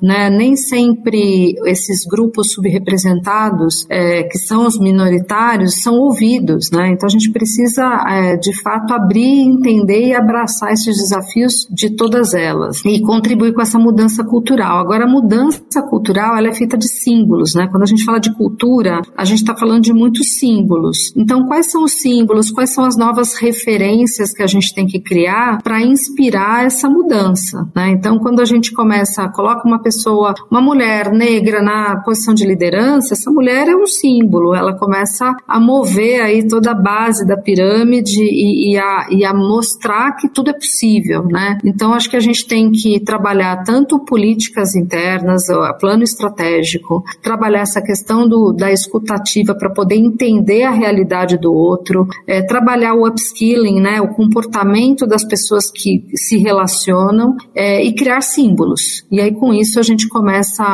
né? Nem sempre esses grupos subrepresentados, é, que são os minoritários, são ouvidos, né? Então a gente precisa, é, de fato, abrir, entender e abraçar esses desafios de todas elas e contribuir com essa mudança cultural. Agora, a mudança cultural ela é feita de símbolos, né? Quando a gente fala de cultura, a gente está falando de muitos símbolos. Então, quais são os símbolos? Quais são as novas referências que a gente tem que criar para inspirar essa mudança, né? Então, quando a gente começa, coloca uma pessoa, uma mulher negra na posição de liderança, essa mulher é um símbolo. Ela começa a mover aí toda a base da pirâmide e, e, a, e a mostrar que tudo é possível, né? Então, acho que a gente tem que trabalhar tanto políticas internas, plano estratégico, trabalhar essa questão do, da escutativa para poder entender a realidade do outro, é, trabalhar o upskilling, né, o comportamento das pessoas que se relacionam é, e criar símbolos. E aí com isso a gente começa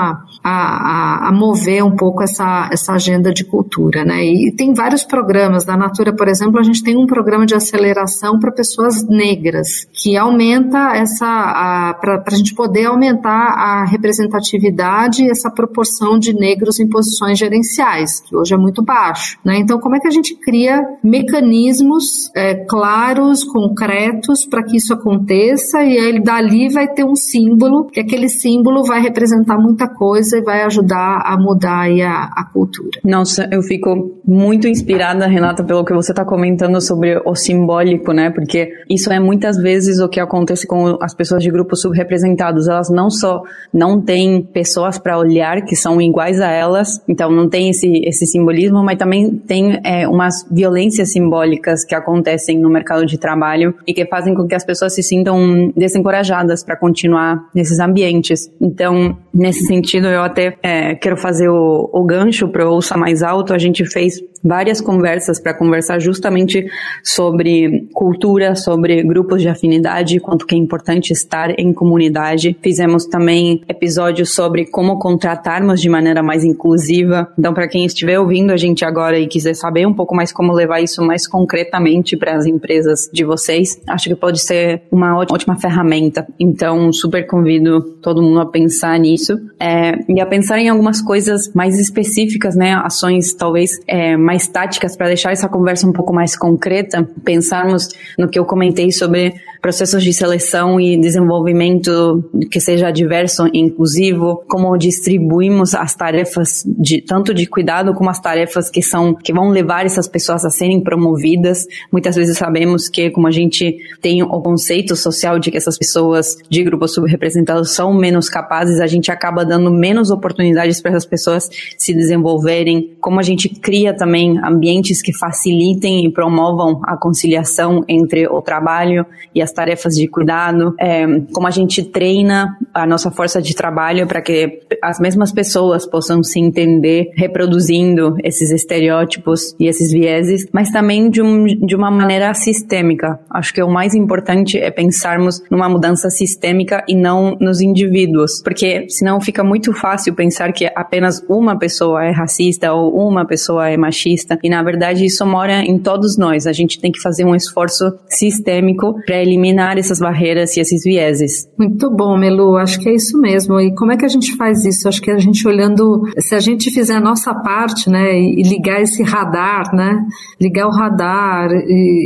a, a, a, mover um pouco essa, essa agenda de cultura, né? E tem vários programas. Da Natura, por exemplo, a gente tem um programa de aceleração para pessoas negras que aumenta essa para a gente poder aumentar a representatividade e essa proporção de negros em posições gerenciais, que hoje é muito baixo. Né? Então, como é que a gente cria mecanismos é, claros, concretos para que isso aconteça e aí dali vai ter um símbolo, que aquele símbolo vai representar muita coisa e vai ajudar a mudar a, a cultura. Nossa, eu fico muito inspirada, Renata, pelo que você está comentando sobre o simbólico, né? Porque isso é muitas vezes o que acontece com as pessoas de grupos subrepresentados. Elas não só não têm pessoas para olhar que são iguais a elas, então não tem esse, esse simbolismo, mas também tem é, umas violências simbólicas que acontecem no mercado de trabalho e que fazem com que as pessoas se sintam desencorajadas para continuar nesses ambientes. Então, nesse sentido, eu até é, quero fazer o, o gancho para Ouça Mais Alto. A gente fez várias conversas para conversar justamente sobre cultura, sobre grupos de afinidade, quanto que é importante estar em comunidade. Fizemos também episódios sobre como contratarmos de maneira mais inclusiva. Então, para quem estiver ouvindo a gente agora e quiser saber um pouco mais como levar isso mais concretamente para as empresas de vocês, acho que pode ser uma ótima ferramenta. Então, super convido todo mundo a pensar nisso é, e a pensar em algumas coisas mais específicas, né? Ações talvez é, mais táticas para deixar essa conversa um pouco mais concreta. Pensarmos no que eu comentei sobre processos de seleção e desenvolvimento que seja diverso e inclusivo, como distribuímos as tarefas de tanto de cuidado como as tarefas que são que vão levar essas pessoas a serem promovidas. Muitas vezes sabemos que como a gente tem o conceito social de que essas pessoas de grupos subrepresentados são menos capazes, a gente acaba dando menos oportunidades para essas pessoas se desenvolverem. Como a gente cria também ambientes que facilitem e promovam a conciliação entre o trabalho e as tarefas de cuidado, é, como a gente treina a nossa força de trabalho para que as mesmas pessoas possam se entender reproduzindo esses estereótipos e esses vieses, mas também de, um, de uma maneira sistêmica. Acho que o mais importante é pensarmos numa mudança sistêmica e não nos indivíduos, porque senão fica muito fácil pensar que apenas uma pessoa é racista ou uma pessoa é machista, e na verdade isso mora em todos nós. A gente tem que fazer um esforço sistêmico para eliminar eliminar essas barreiras e esses vieses. Muito bom, Melu, acho que é isso mesmo. E como é que a gente faz isso? Acho que a gente olhando, se a gente fizer a nossa parte, né, e ligar esse radar, né, ligar o radar,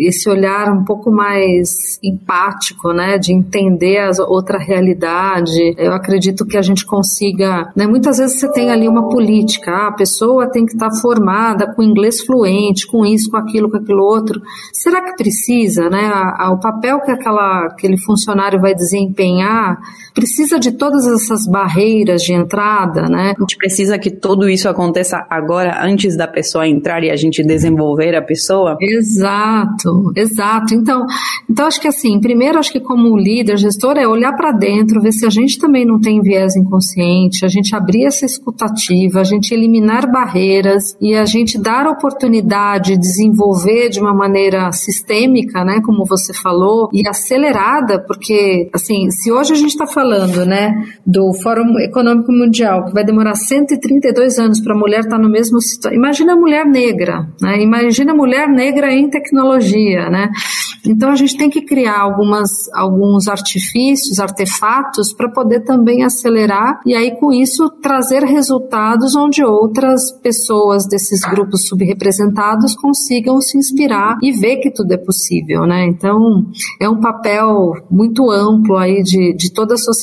esse olhar um pouco mais empático, né, de entender a outra realidade, eu acredito que a gente consiga, né, muitas vezes você tem ali uma política, ah, a pessoa tem que estar tá formada com inglês fluente, com isso, com aquilo, com aquilo outro. Será que precisa, né, a, a, o papel que a aquela, aquele funcionário vai desempenhar, precisa de todas essas barreiras de entrada, né? A gente precisa que tudo isso aconteça agora, antes da pessoa entrar e a gente desenvolver a pessoa? Exato, exato. Então, então acho que assim, primeiro acho que como líder, gestor, é olhar para dentro, ver se a gente também não tem viés inconsciente, gente abrir essa escutativa, a gente eliminar barreiras e a gente dar oportunidade de desenvolver de uma maneira sistêmica, né, como você falou, e acelerada, porque, assim, se hoje a gente está falando, né, do Fórum Econômico Mundial, que vai demorar 132 anos para a mulher estar tá no mesmo situação, imagina a mulher negra, né, imagina a mulher negra em tecnologia, né, então a gente tem que criar algumas, alguns artifícios, artefatos para poder também acelerar e aí com isso trazer resultados onde outras pessoas desses grupos subrepresentados consigam se inspirar e ver que tudo é possível, né? Então é um papel muito amplo aí de, de toda a sociedade,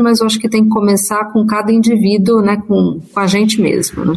mas eu acho que tem que começar com cada indivíduo, né? Com, com a gente mesmo, né?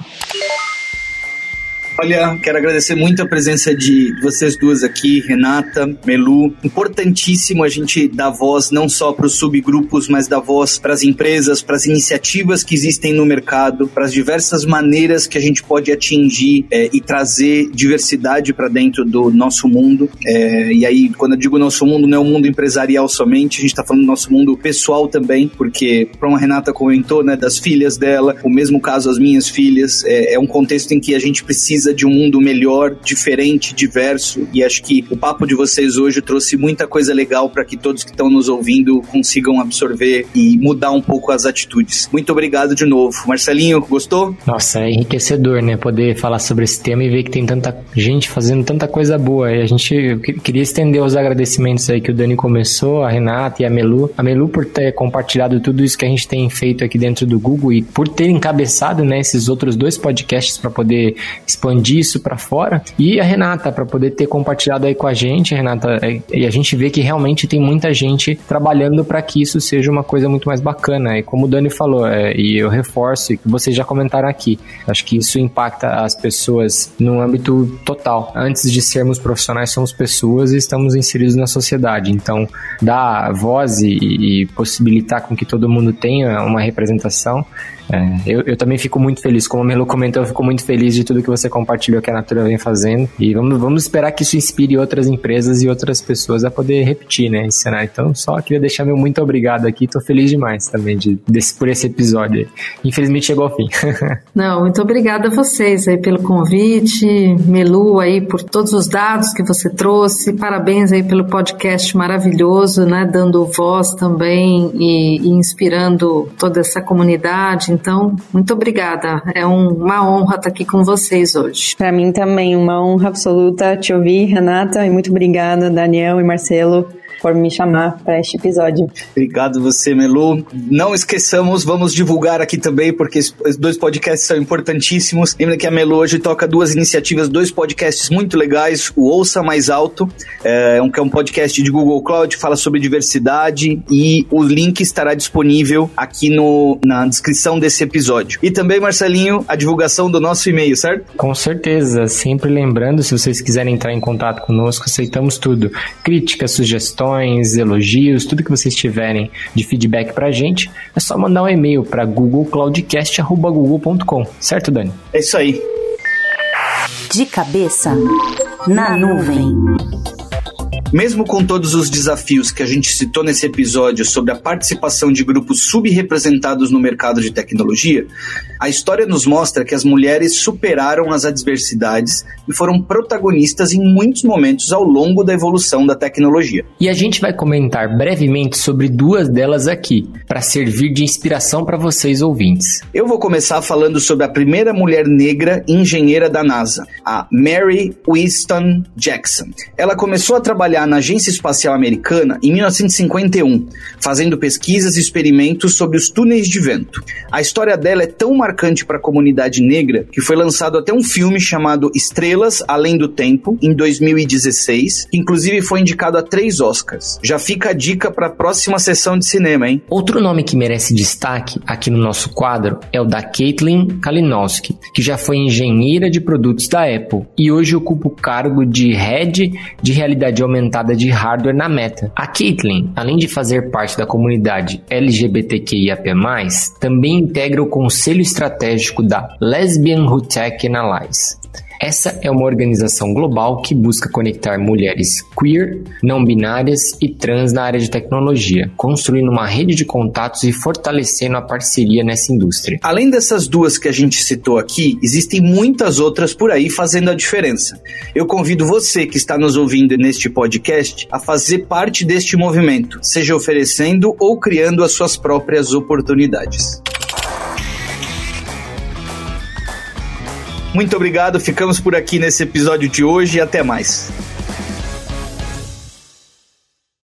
Olha, quero agradecer muito a presença de vocês duas aqui, Renata, Melu. Importantíssimo a gente dar voz não só para os subgrupos, mas dar voz para as empresas, para as iniciativas que existem no mercado, para as diversas maneiras que a gente pode atingir é, e trazer diversidade para dentro do nosso mundo. É, e aí, quando eu digo nosso mundo, não é o mundo empresarial somente, a gente está falando do nosso mundo pessoal também, porque, como a Renata comentou, né, das filhas dela, o mesmo caso as minhas filhas, é, é um contexto em que a gente precisa precisa de um mundo melhor, diferente, diverso. E acho que o papo de vocês hoje trouxe muita coisa legal para que todos que estão nos ouvindo consigam absorver e mudar um pouco as atitudes. Muito obrigado de novo. Marcelinho, gostou? Nossa, é enriquecedor, né? Poder falar sobre esse tema e ver que tem tanta gente fazendo tanta coisa boa. E a gente queria estender os agradecimentos aí que o Dani começou, a Renata e a Melu. A Melu por ter compartilhado tudo isso que a gente tem feito aqui dentro do Google e por ter encabeçado né, esses outros dois podcasts para poder expandir expandir isso para fora. E a Renata, para poder ter compartilhado aí com a gente, Renata, é, e a gente vê que realmente tem muita gente trabalhando para que isso seja uma coisa muito mais bacana. E como o Dani falou, é, e eu reforço, que vocês já comentaram aqui, acho que isso impacta as pessoas no âmbito total. Antes de sermos profissionais, somos pessoas e estamos inseridos na sociedade. Então, dar voz e, e possibilitar com que todo mundo tenha uma representação é, eu, eu, também fico muito feliz, como a Melo comentou, eu fico muito feliz de tudo que você compartilhou que a Natura vem fazendo. E vamos, vamos esperar que isso inspire outras empresas e outras pessoas a poder repetir, né, esse cenário. Então, só queria deixar meu muito obrigado aqui. Tô feliz demais também de, desse, por esse episódio. Infelizmente chegou ao fim. (laughs) Não, muito obrigada a vocês aí pelo convite, Melu aí por todos os dados que você trouxe. Parabéns aí pelo podcast maravilhoso, né, dando voz também e, e inspirando toda essa comunidade então, muito obrigada. É um, uma honra estar aqui com vocês hoje. Para mim também, uma honra absoluta te ouvir, Renata, e muito obrigada, Daniel e Marcelo por me chamar para este episódio. Obrigado você, Melu. Não esqueçamos, vamos divulgar aqui também, porque os dois podcasts são importantíssimos. Lembra que a Melu hoje toca duas iniciativas, dois podcasts muito legais. O Ouça Mais Alto, é, um, que é um podcast de Google Cloud, fala sobre diversidade e o link estará disponível aqui no, na descrição desse episódio. E também, Marcelinho, a divulgação do nosso e-mail, certo? Com certeza. Sempre lembrando, se vocês quiserem entrar em contato conosco, aceitamos tudo. Críticas, sugestões, sugestões, elogios, tudo que vocês tiverem de feedback pra gente, é só mandar um e-mail para googlecloudcast.google.com, certo, Dani? É isso aí. De cabeça na nuvem. Mesmo com todos os desafios que a gente citou nesse episódio sobre a participação de grupos subrepresentados no mercado de tecnologia, a história nos mostra que as mulheres superaram as adversidades e foram protagonistas em muitos momentos ao longo da evolução da tecnologia. E a gente vai comentar brevemente sobre duas delas aqui, para servir de inspiração para vocês ouvintes. Eu vou começar falando sobre a primeira mulher negra engenheira da NASA, a Mary Winston Jackson. Ela começou a trabalhar na Agência Espacial Americana em 1951, fazendo pesquisas e experimentos sobre os túneis de vento. A história dela é tão marcante para a comunidade negra que foi lançado até um filme chamado Estrelas Além do Tempo, em 2016, que inclusive foi indicado a três Oscars. Já fica a dica para a próxima sessão de cinema, hein? Outro nome que merece destaque aqui no nosso quadro é o da Caitlin Kalinowski, que já foi engenheira de produtos da Apple e hoje ocupa o cargo de Head de Realidade Aumentada de Hardware na Meta. A Caitlin, além de fazer parte da comunidade LGBTQIAP+, também integra o Conselho estratégico da Lesbian Who Tech Analyze. Essa é uma organização global que busca conectar mulheres queer, não binárias e trans na área de tecnologia, construindo uma rede de contatos e fortalecendo a parceria nessa indústria. Além dessas duas que a gente citou aqui, existem muitas outras por aí fazendo a diferença. Eu convido você que está nos ouvindo neste podcast a fazer parte deste movimento, seja oferecendo ou criando as suas próprias oportunidades. Muito obrigado, ficamos por aqui nesse episódio de hoje e até mais.